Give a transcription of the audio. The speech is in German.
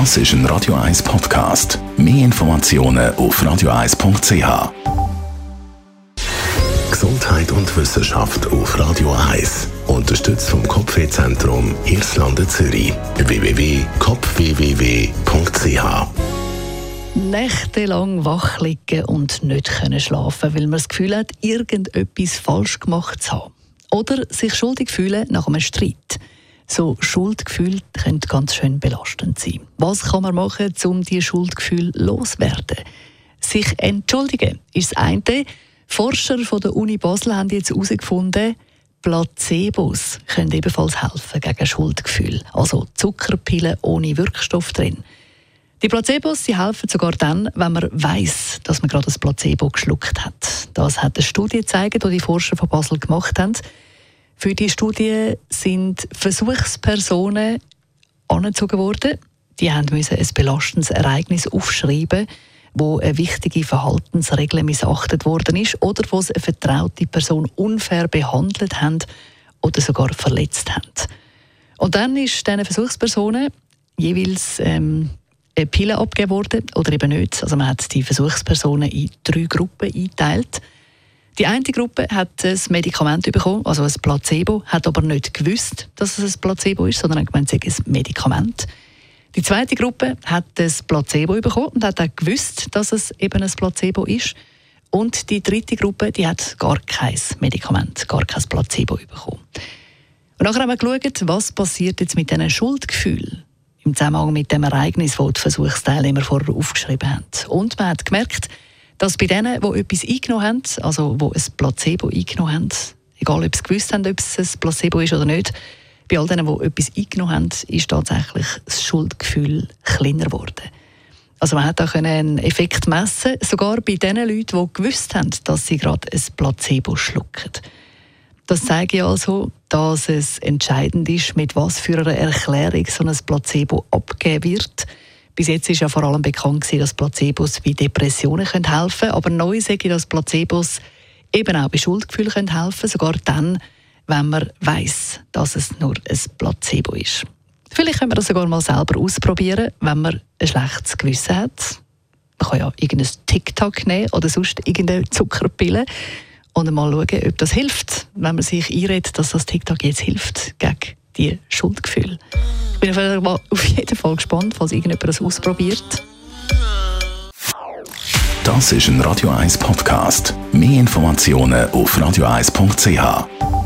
Das ist ein Radio 1 Podcast. Mehr Informationen auf radio1.ch. Gesundheit und Wissenschaft auf Radio 1. Unterstützt vom Kopfwehzentrum Irlande Zürich. www.kopfwww.ch Nächtelang wach liegen und nicht können schlafen, weil man das Gefühl hat, irgendetwas falsch gemacht zu haben. Oder sich schuldig fühlen nach einem Streit. So Schuldgefühle können ganz schön belastend sein. Was kann man machen, um die Schuldgefühle loswerden? Sich entschuldigen ist das eine. Forscher von der Uni Basel haben jetzt herausgefunden, Placebos können ebenfalls helfen gegen Schuldgefühle. Also Zuckerpillen ohne Wirkstoff drin. Die Placebos sie helfen sogar dann, wenn man weiß, dass man gerade das Placebo geschluckt hat. Das hat eine Studie gezeigt, die die Forscher von Basel gemacht haben. Für die Studie sind Versuchspersonen angezogen worden. Die mussten ein belastendes Ereignis aufschreiben, wo eine wichtige Verhaltensregel missachtet worden ist oder wo sie eine vertraute Person unfair behandelt haben oder sogar verletzt haben. Und dann ist diesen Versuchspersonen jeweils ähm, eine Pille abgegeben worden oder eben nicht. Also man hat die Versuchspersonen in drei Gruppen eingeteilt. Die eine Gruppe hat ein Medikament bekommen, also ein Placebo, hat aber nicht gewusst, dass es ein Placebo ist, sondern hat gemeint, es sei ein Medikament. Die zweite Gruppe hat ein Placebo bekommen und hat auch gewusst, dass es eben ein Placebo ist. Und die dritte Gruppe, die hat gar kein Medikament, gar kein Placebo bekommen. Und nachher haben wir geschaut, was passiert jetzt mit diesen Schuldgefühlen im Zusammenhang mit dem Ereignis, das die Versuchsteilnehmer vorher aufgeschrieben haben. Und man hat gemerkt, dass bei denen, die etwas eingenommen haben, also die ein Placebo eingenommen haben, egal ob sie gewusst haben, ob es ein Placebo ist oder nicht, bei all denen, die etwas eingenommen haben, ist tatsächlich das Schuldgefühl kleiner geworden. Also man hat auch einen Effekt messen, sogar bei den Leuten, die gewusst haben, dass sie gerade ein Placebo schlucken. Das zeigt ja also, dass es entscheidend ist, mit was für einer Erklärung so ein Placebo abgegeben wird. Bis jetzt ist ja vor allem bekannt dass Placebos bei Depressionen helfen können. Aber neu sage ich, dass Placebos eben auch bei Schuldgefühlen helfen können, sogar dann, wenn man weiß, dass es nur ein Placebo ist. Vielleicht können wir das sogar mal selber ausprobieren, wenn man ein schlechtes Gewissen hat. Man kann ja irgendein TikTok nehmen oder sonst irgendeine Zuckerpille und mal schauen, ob das hilft, wenn man sich einredet, dass das TikTok jetzt hilft gegen die Schuldgefühle. Bin auf jeden Fall gespannt, falls irgendjemand das ausprobiert. Das ist ein Radio 1 Podcast. Mehr Informationen auf radio1.ch.